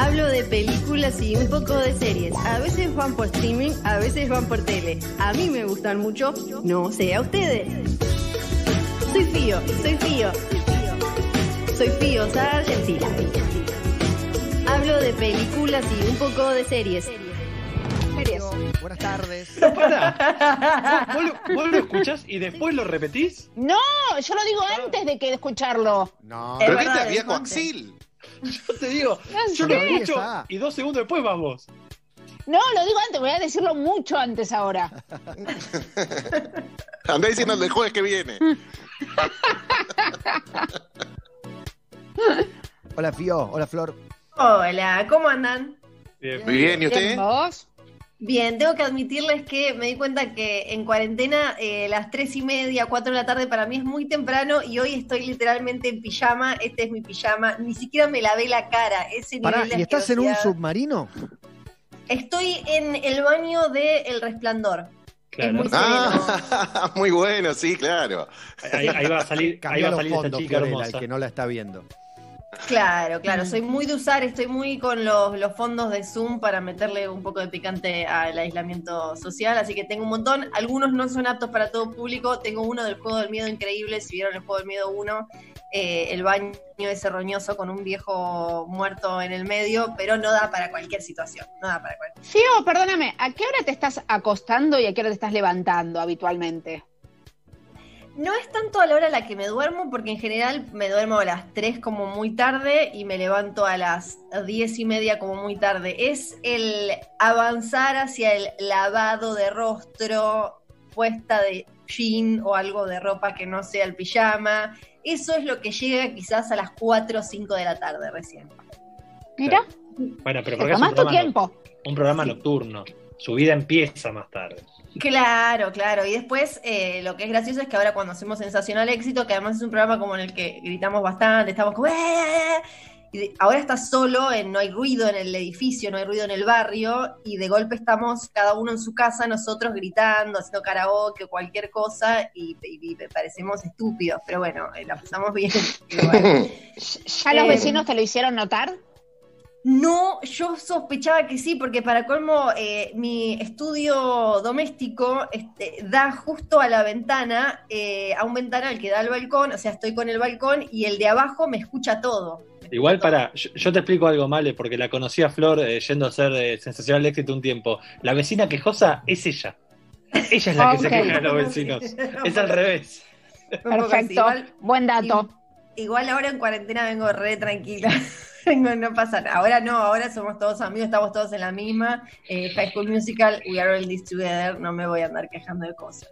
Hablo de películas y un poco de series. A veces van por streaming, a veces van por tele. A mí me gustan mucho, no sé a ustedes. Soy Fío, soy Fío. Soy Fío Sargentila. Hablo de películas y un poco de series. Series. Buenas tardes. Pero pará. ¿Vos, vos lo, vos lo escuchás y después lo repetís? No, yo lo digo antes de que escucharlo. No, ¿Pero qué verdad, te viejo es Axil? Yo te digo, No yo sé. lo escucho y dos segundos después vamos. No, lo digo antes, voy a decirlo mucho antes ahora. Andá diciendo el del jueves que viene. Hola Fío, hola Flor. Hola, ¿cómo andan? Bien. Muy bien, ¿y usted? ¿Vos? Bien, tengo que admitirles que me di cuenta que en cuarentena eh, las tres y media, cuatro de la tarde para mí es muy temprano y hoy estoy literalmente en pijama. Este es mi pijama. Ni siquiera me lavé la cara. Ese nivel Pará, de ¿y estás en un submarino? Estoy en el baño de El Resplandor. Claro. muy- Ah, muy bueno, sí, claro. Ahí, ahí va a salir, ahí va a salir esta chica Fiorella, hermosa. el que no la está viendo. Claro, claro. Soy muy de usar, estoy muy con los, los fondos de Zoom para meterle un poco de picante al aislamiento social, así que tengo un montón. Algunos no son aptos para todo público. Tengo uno del Juego del Miedo increíble. Si vieron el Juego del Miedo 1, eh, el baño ese roñoso con un viejo muerto en el medio, pero no da para cualquier situación. No da para cualquier. Fío, perdóname, ¿a qué hora te estás acostando y a qué hora te estás levantando habitualmente? No es tanto a la hora a la que me duermo, porque en general me duermo a las 3 como muy tarde y me levanto a las 10 y media como muy tarde. Es el avanzar hacia el lavado de rostro, puesta de jean o algo de ropa que no sea el pijama. Eso es lo que llega quizás a las 4 o 5 de la tarde recién. Mira, Bueno, pero porque es un programa, tiempo. un programa nocturno. Su vida empieza más tarde. Claro, claro. Y después eh, lo que es gracioso es que ahora cuando hacemos Sensacional Éxito, que además es un programa como en el que gritamos bastante, estamos como... "Eh, eh, eh", y de- ahora estás solo, en, no hay ruido en el edificio, no hay ruido en el barrio, y de golpe estamos cada uno en su casa, nosotros gritando, haciendo karaoke, cualquier cosa, y, y- y parecemos estúpidos, pero bueno, eh, la pasamos bien. igual. ¿Ya los vecinos te lo hicieron notar? No, yo sospechaba que sí, porque para colmo, eh, mi estudio doméstico este, da justo a la ventana, eh, a un ventanal que da al balcón, o sea, estoy con el balcón y el de abajo me escucha todo. Igual para, yo, yo te explico algo, Male, porque la conocí a Flor eh, yendo a ser eh, sensacional de éxito un tiempo. La vecina quejosa es ella. Ella es la que se queja de los vecinos. Es al revés. Perfecto, Igual, buen dato. igual ahora en cuarentena vengo re tranquila. Vengo, no pasa nada. Ahora no, ahora somos todos amigos, estamos todos en la misma. Eh, High School Musical, we are all this together. No me voy a andar quejando de cosas.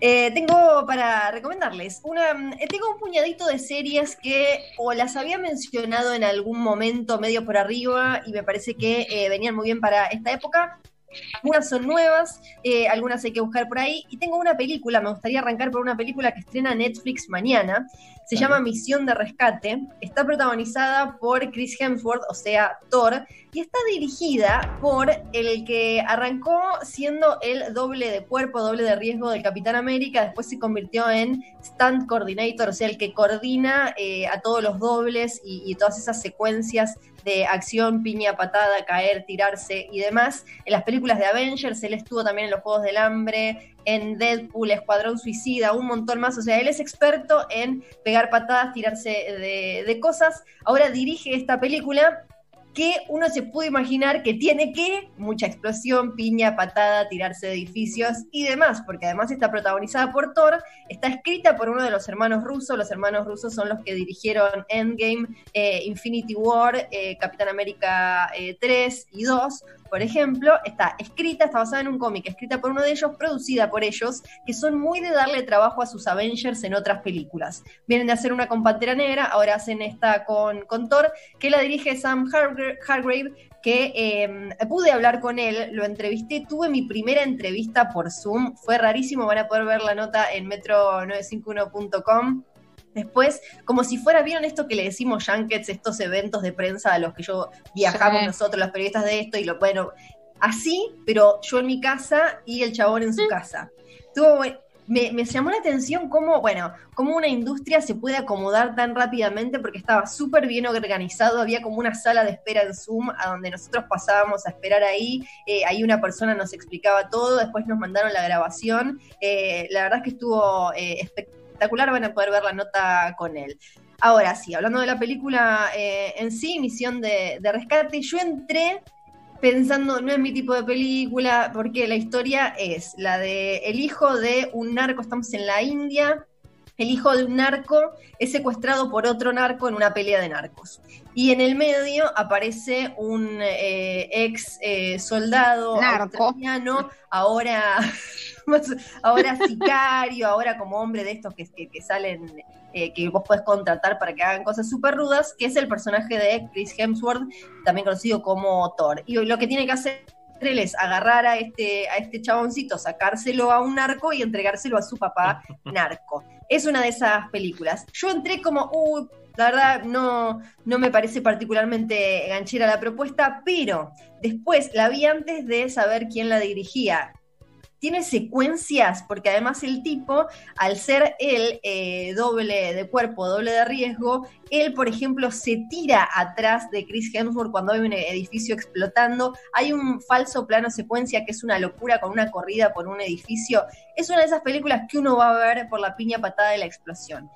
Eh, tengo para recomendarles una, eh, tengo un puñadito de series que o las había mencionado en algún momento medio por arriba y me parece que venían muy bien para esta época. Algunas son nuevas, algunas hay que buscar por ahí. Y tengo una película, me gustaría arrancar por una película que estrena Netflix mañana. Se llama Misión de Rescate. Está protagonizada por Chris Hemsworth, o sea, Thor, y está dirigida por el que arrancó siendo el doble de cuerpo, doble de riesgo del Capitán América, después se convirtió en stunt coordinator, o sea, el que coordina eh, a todos los dobles y, y todas esas secuencias de acción, piña, patada, caer, tirarse y demás. En las películas de Avengers, él estuvo también en los Juegos del Hambre, en Deadpool, Escuadrón Suicida, un montón más. O sea, él es experto en pegar patadas, tirarse de, cosas. Ahora dirige esta película que uno se puede imaginar que tiene que mucha explosión, piña, patada, tirarse de edificios y demás, porque además está protagonizada por Thor, está escrita por uno de los hermanos rusos, los hermanos rusos son los que dirigieron Endgame, eh, Infinity War, eh, Capitán América eh, 3 y 2, por ejemplo, está escrita, está basada en un cómic, escrita por uno de ellos, producida por ellos, que son muy de darle trabajo a sus Avengers en otras películas. Vienen de hacer una con Pantera Negra, ahora hacen esta con, con Thor, que la dirige Sam Hargra- Hargrave, que eh, pude hablar con él, lo entrevisté, tuve mi primera entrevista por Zoom, fue rarísimo, van a poder ver la nota en metro951.com. Después, como si fuera, ¿vieron esto que le decimos Junkets, estos eventos de prensa a los que yo viajamos Sí. nosotros, los periodistas de esto, y lo bueno, así, pero yo en mi casa y el chabón en su casa. Estuvo, bu- me, me llamó la atención cómo, bueno, cómo una industria se puede acomodar tan rápidamente porque estaba súper bien organizado, había como una sala de espera en Zoom a donde nosotros pasábamos a esperar ahí, eh, ahí una persona nos explicaba todo, después nos mandaron la grabación, eh, la verdad es que estuvo eh, espectacular, van a poder ver la nota con él. Ahora sí, hablando de la película eh, en sí, Misión de Rescate, yo entré pensando, no es mi tipo de película, porque la historia es la de el hijo de un narco, estamos en la India, el hijo de un narco es secuestrado por otro narco en una pelea de narcos. Y en el medio aparece un eh, ex eh, soldado Narco. australiano, ahora, ahora sicario, ahora como hombre de estos que, que- que salen, eh, que vos podés contratar para que hagan cosas súper rudas, que es el personaje de Chris Hemsworth, también conocido como Thor. Y lo que tiene que hacer agarrar a este, a este chaboncito, sacárselo a un narco y entregárselo a su papá narco. Es una de esas películas. Yo entré como, uh, la verdad no, no me parece particularmente ganchera la propuesta, pero después la vi antes de saber quién la dirigía. Tiene secuencias, porque además el tipo, al ser él eh, doble de cuerpo, doble de riesgo, él, por ejemplo, se tira atrás de Chris Hemsworth cuando hay un edificio explotando. Hay un falso plano secuencia que es una locura con una corrida por un edificio. Es una de esas películas que uno va a ver por la piña patada de la explosión.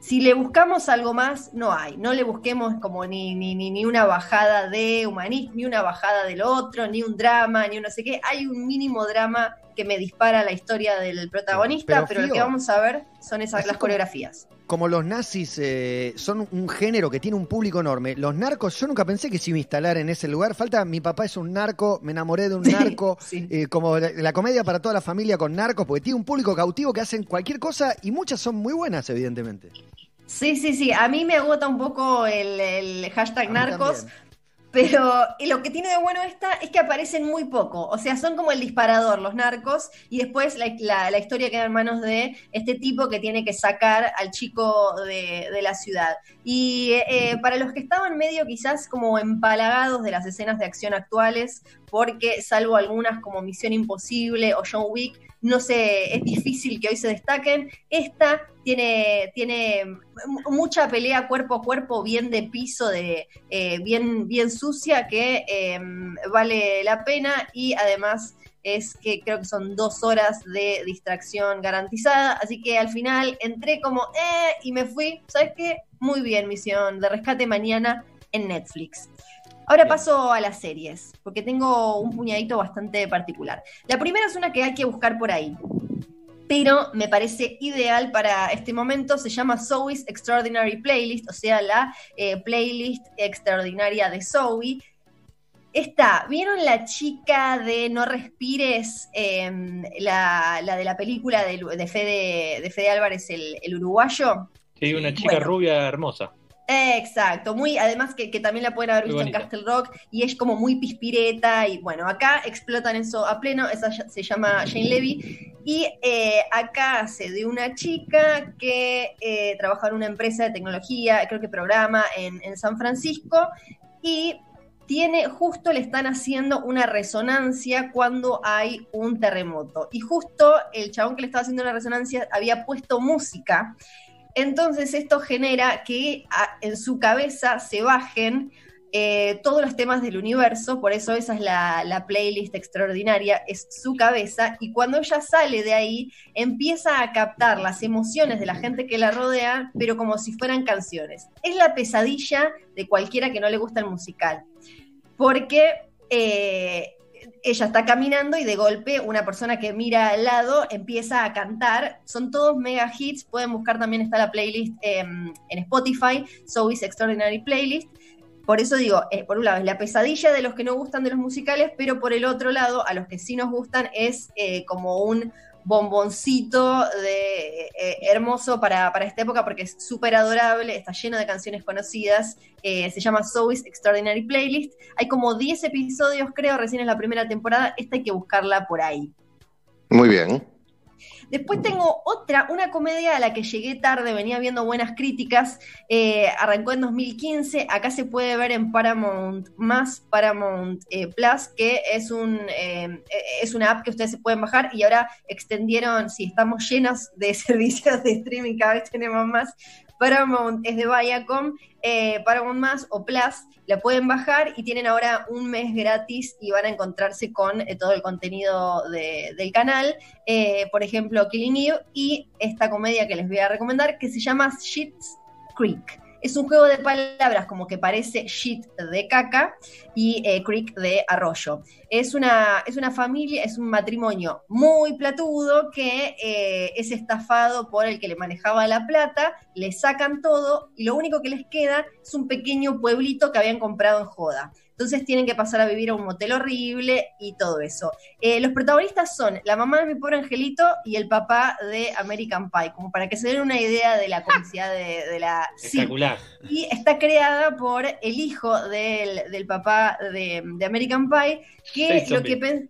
Si le buscamos algo más, no hay. No le busquemos como ni, ni, ni, una bajada de humanismo, ni una bajada del otro, ni un drama, ni un no sé qué. Hay un mínimo drama que me dispara la historia del protagonista, Pero, pero, lo que vamos a ver son esas las como- coreografías. Como los nazis eh, son un género que tiene un público enorme, los narcos, yo nunca pensé que se iba a instalar en ese lugar. Falta, mi papá es un narco, me enamoré de un narco, Sí. eh, como la, la comedia para toda la familia con narcos, porque tiene un público cautivo que hacen cualquier cosa y muchas son muy buenas, evidentemente. Sí, sí, sí. A mí me agota un poco el, el hashtag narcos, también. Pero lo que tiene de bueno esta es que aparecen muy poco. O sea, son como el disparador, los narcos, y después la, historia queda en manos de este tipo que tiene que sacar al chico de, de la ciudad. Y eh, para los que estaban medio quizás como empalagados de las escenas de acción actuales, porque salvo algunas como Misión Imposible o John Wick, no sé, es difícil que hoy se destaquen. Esta tiene, tiene mu- mucha pelea cuerpo a cuerpo, bien de piso, de, eh, bien, bien sucia, que eh, vale la pena y además es que creo que son dos horas de distracción garantizada, así que al final entré como, eh, y me fui, ¿sabes qué? Muy bien, misión de rescate mañana en Netflix. Ahora Bien. paso a las series, porque tengo un puñadito bastante particular. La primera es una que hay que buscar por ahí, pero me parece ideal para este momento. Se llama Zoe's Extraordinary Playlist, o sea, la eh, playlist extraordinaria de Zoe. Está, ¿vieron la chica de No Respires? Eh, la, la de la película de, de Fede, de Fede Álvarez, el, el uruguayo. Sí, una chica Bueno. rubia hermosa. Exacto, muy, además que, que también la pueden haber visto en. Castle Rock y es como muy pispireta y bueno, acá explotan eso a pleno, esa se llama Jane Levy y eh, acá hace de una chica que eh, trabaja en una empresa de tecnología, creo que programa en, en San Francisco y tiene, justo le están haciendo una resonancia cuando hay un terremoto y justo el chabón que le estaba haciendo la resonancia había puesto música entonces esto genera que a- en su cabeza se bajen eh, todos los temas del universo, por eso esa es la, la playlist extraordinaria, es su cabeza, y cuando ella sale de ahí, empieza a captar las emociones de la gente que la rodea, pero como si fueran canciones. Es la pesadilla de cualquiera que no le gusta el musical, porque eh, ella está caminando y de golpe una persona que mira al lado empieza a cantar. Son todos mega hits. Pueden buscar también está la playlist eh, en Spotify, Zoe's Extraordinary Playlist. Por eso digo, eh, por un lado es la pesadilla de los que no gustan de los musicales, pero por el otro lado, a los que sí nos gustan, es eh, como un bomboncito de, eh, hermoso para, para esta época porque es súper adorable, está lleno de canciones conocidas, eh, se llama Zoe's Extraordinary Playlist. Hay como 10 episodios, creo, recién en la primera temporada, esta hay que buscarla por ahí. Muy bien. Después tengo otra, una comedia a la que llegué tarde, venía viendo buenas críticas, eh, arrancó en 2015, acá se puede ver en Paramount más Paramount eh, Plus, que es, un, eh, es una app que ustedes se pueden bajar y ahora extendieron, si estamos llenos de servicios de streaming, cada vez tenemos más, Paramount es de Viacom, eh, Paramount Más o Plus, la pueden bajar y tienen ahora un mes gratis y van a encontrarse con eh, todo el contenido de- del canal, eh, por ejemplo, Killing Eve y esta comedia que les voy a recomendar que se llama Shit's Creek. Es un juego de palabras como que parece shit de caca y eh, creek de arroyo. Es una, es una familia, es un matrimonio muy platudo que eh, es estafado por el que le manejaba la plata, le sacan todo y lo único que les queda es un pequeño pueblito que habían comprado en joda. Entonces tienen que pasar a vivir a un motel horrible y todo eso. Eh, los protagonistas son la mamá de mi pobre angelito y el papá de American Pie, como para que se den una idea de la comicidad de, de la... Sí, Espectacular. y está creada por el hijo del, del papá de, de American Pie, que Lo que,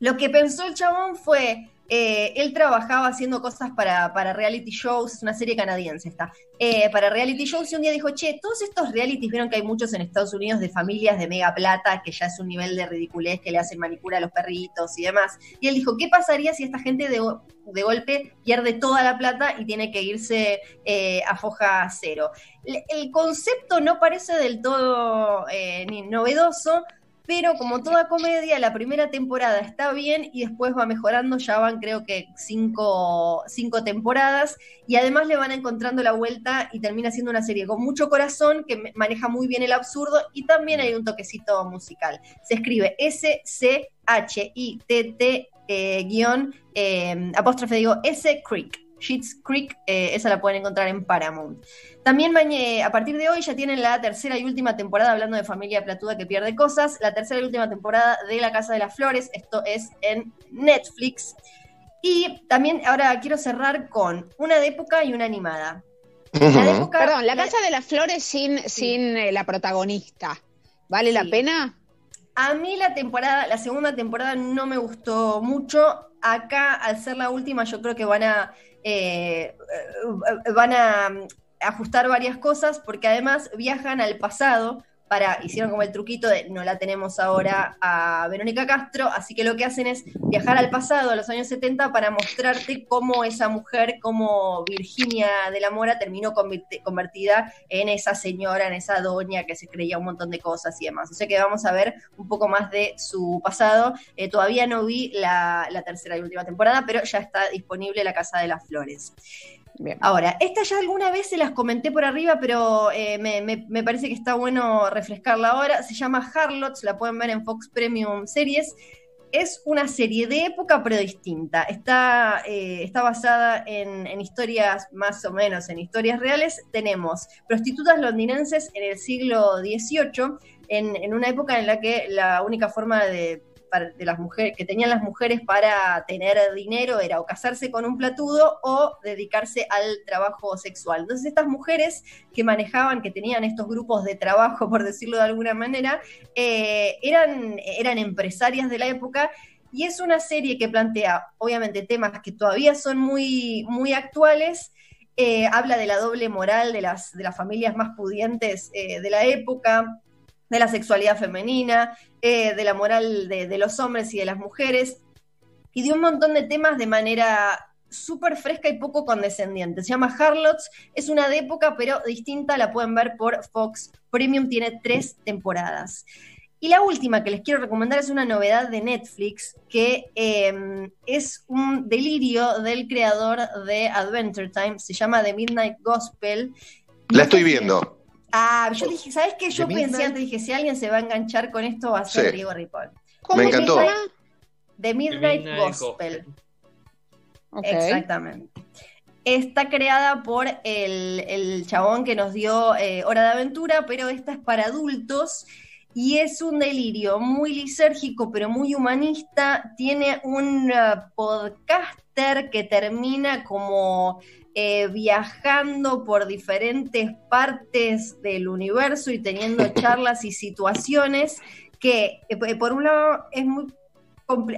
lo pensó el chabón fue, eh, él trabajaba haciendo cosas para, para reality shows, es una serie canadiense esta, eh, para reality shows y un día dijo, che, todos estos realities, vieron que hay muchos en Estados Unidos de familias de mega plata, que ya es un nivel de ridiculez, que le hacen manicura a los perritos y demás. Y él dijo, ¿qué pasaría si esta gente de, de golpe pierde toda la plata y tiene que irse eh, a foja cero? el el concepto no parece del todo eh, ni novedoso, pero como toda comedia, la primera temporada está bien y después va mejorando, ya van creo que cinco, cinco temporadas y además le van encontrando la vuelta y termina siendo una serie con mucho corazón que maneja muy bien el absurdo y también hay un toquecito musical. Se escribe S-C-H-I-T-T eh, guion eh, apóstrofe digo S Creek. Sheets Creek, eh, esa la pueden encontrar en Paramount. También a partir de hoy ya tienen la tercera y última temporada, hablando de familia platuda que pierde cosas, la tercera y última temporada de La Casa de las Flores, esto es en Netflix. Y también ahora quiero cerrar con una de época y una animada. La de época- Perdón, la la- casa de las flores sin, sin eh, la protagonista. ¿Vale la pena? A mí la temporada, la segunda temporada no me gustó mucho. Acá, al ser la última, yo creo que van a eh, eh, van a mm, ajustar varias cosas, porque además viajan al pasado para, hicieron como el truquito de no la tenemos ahora a Verónica Castro, así que lo que hacen es viajar al pasado, a los años 70, para mostrarte cómo esa mujer, como Virginia de la Mora, terminó convertida en esa señora, en esa doña que se creía un montón de cosas y demás. O sea que vamos a ver un poco más de su pasado. Eh, todavía no vi la tercera y última temporada, pero ya está disponible La Casa de las Flores. Bien. Ahora, esta ya alguna vez se las comenté por arriba, pero eh, me, parece que está bueno refrescarla ahora. Se llama Harlots, la pueden ver en Fox Premium Series. Es una serie de época, pero distinta. Está, eh, está basada en, historias, más o menos en historias reales. Tenemos prostitutas londinenses en el siglo XVIII, en una época en la que la única forma de, de las mujeres que tenían las mujeres para tener dinero era o casarse con un platudo o dedicarse al trabajo sexual. Entonces estas mujeres que manejaban, que tenían estos grupos de trabajo, por decirlo de alguna manera, eh, eran, eran empresarias de la época y es una serie que plantea, obviamente, temas que todavía son muy, muy actuales. Eh, habla de la doble moral de las, de las familias más pudientes eh, de la época, de la sexualidad femenina, eh, de la moral de, los hombres y de las mujeres, y de un montón de temas de manera súper fresca y poco condescendiente. Se llama Harlots, es una de época, pero distinta, la pueden ver por Fox Premium, tiene tres temporadas. Y la última que les quiero recomendar es una novedad de Netflix, que eh, es un delirio del creador de Adventure Time, se llama The Midnight Gospel. La estoy viendo. Ah, yo dije, ¿sabes qué? Yo ¿The pensé Midnight? antes, dije, si alguien se va a enganchar con esto va a ser Sí. Diego Ripoll. ¿Cómo Me encantó. The Midnight, Midnight Gospel. Exactamente. Está creada por el, el chabón que nos dio eh, Hora de Aventura, pero esta es para adultos y es un delirio muy lisérgico, pero muy humanista. Tiene un uh, podcaster que termina como eh, viajando por diferentes partes del universo y teniendo charlas y situaciones que, eh, por un lado, es muy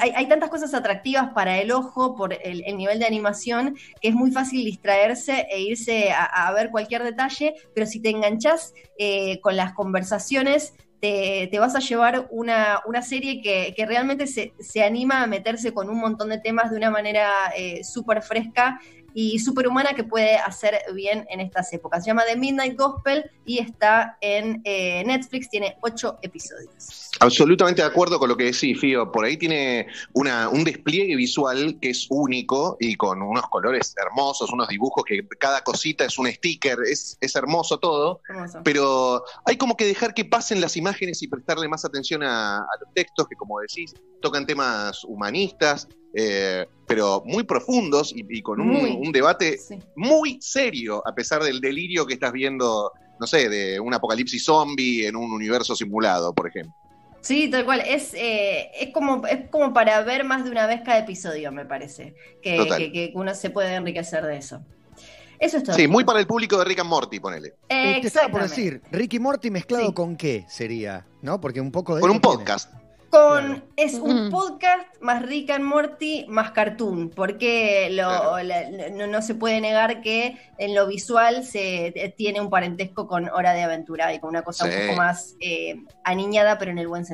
hay, hay tantas cosas atractivas para el ojo por el, el nivel de animación que es muy fácil distraerse e irse a, a ver cualquier detalle, pero si te enganchás eh, con las conversaciones, te, te vas a llevar una, una serie que, que realmente se, se anima a meterse con un montón de temas de una manera eh, súper fresca y súper humana que puede hacer bien en estas épocas. Se llama The Midnight Gospel y está en eh, Netflix, tiene ocho episodios. Absolutamente de acuerdo con lo que decís, Fío. Por ahí tiene una, un despliegue visual que es único y con unos colores hermosos, unos dibujos que cada cosita es un sticker, es, es hermoso todo. Hermoso. Pero hay como que dejar que pasen las imágenes y prestarle más atención a, a los textos que, como decís, tocan temas humanistas, eh, pero muy profundos y, y con un, Muy. un debate Sí. muy serio, a pesar del delirio que estás viendo, no sé, de un apocalipsis zombie en un universo simulado, por ejemplo. Sí, tal cual. Es, eh, es, como, es como para ver más de una vez cada episodio, me parece. Que, que- que uno se puede enriquecer de eso. Eso es todo. Sí, muy para el público de Rick and Morty, ponele. Eh, te estaba por decir, Ricky Morty mezclado Sí. con qué sería, ¿no? Porque un poco de Con un tiene. podcast. Con, Claro. Es un Mm. podcast más Rick and Morty más cartoon, porque lo, Claro. la- no, no se puede negar que en lo visual se eh, tiene un parentesco con Hora de Aventura y con una cosa un poco más eh, aniñada, pero en el buen sentido.